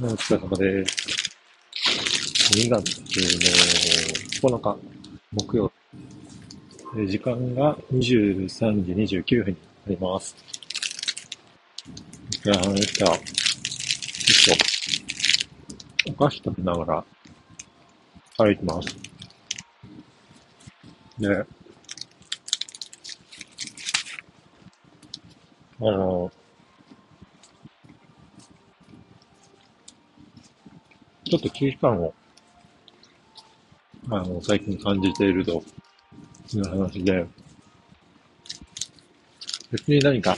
お疲れ様です。2月の9日、木曜日。時間が23時29分になります。お疲れ様でした。ちょっと、お菓子食べながら歩いてます。で、あの、ちょっと危機感を、あの、最近感じているという話で、別に何か、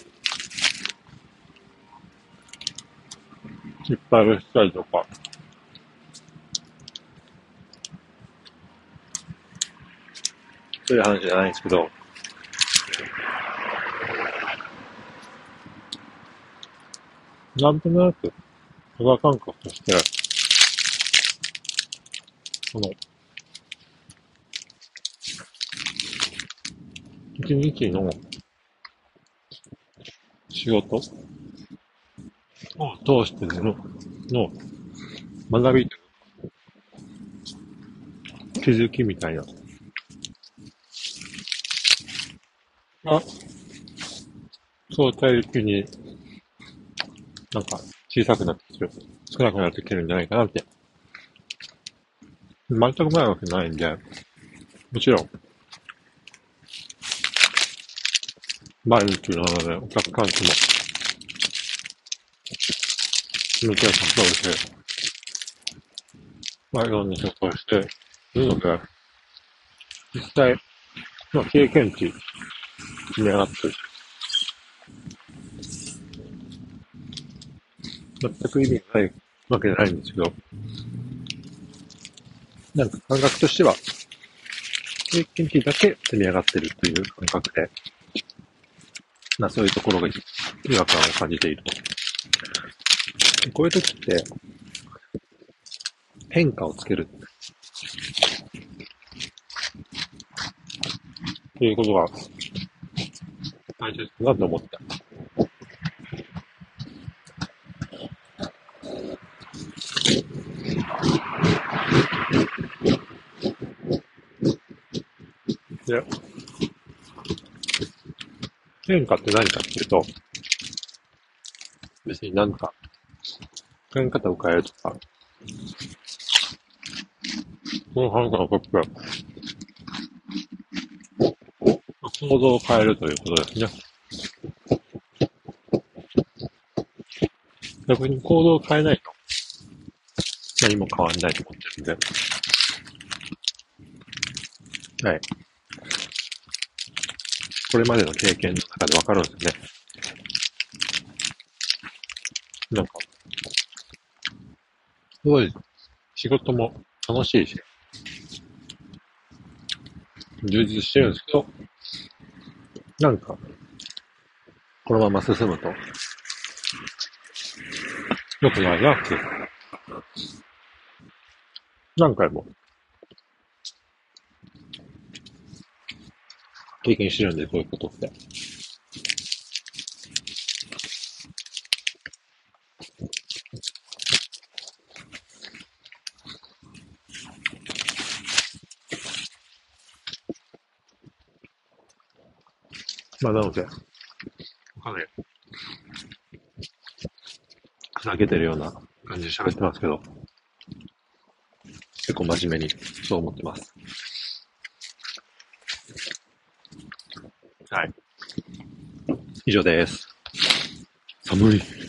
失敗をしたりとか、そういう話じゃないんですけど、なんとなく、肌感覚として、その、一日の仕事？を通しての、の学び気づきみたいな。あ、相対的になんか小さくなってきてる、少なくなってきてるんじゃないかなって全くないわけないんで、もちろん、毎日なので、お客さんとも、向き合い活動をして、まあ、いろんな仕事をしているので、実際、まあ、経験値、積み上がって。る、全く意味ないわけじゃないんですけど、なんか感覚としては、経験値だけ積み上がってるという感覚で、まあそういうところが違和感を感じていると。こういう時って、変化をつける。ということが大切だと思った。で、変化って何かっていうと、別になんか、考え方を変えるとか、その反感を僕は、行動を変えるということですね。逆に行動を変えないと、何も変わんないと思ってるんで、はい。これまでの経験の中でわかるんですよね。なんか、すごい、仕事も楽しいし、充実してるんですけど、なんか、このまま進むと、良くないなって、何回も経験してるんで、こういうことって。まあ、なので、かなり、ふげてるような感じで喋ってますけど、結構真面目にそう思ってます。はい。以上です。寒い。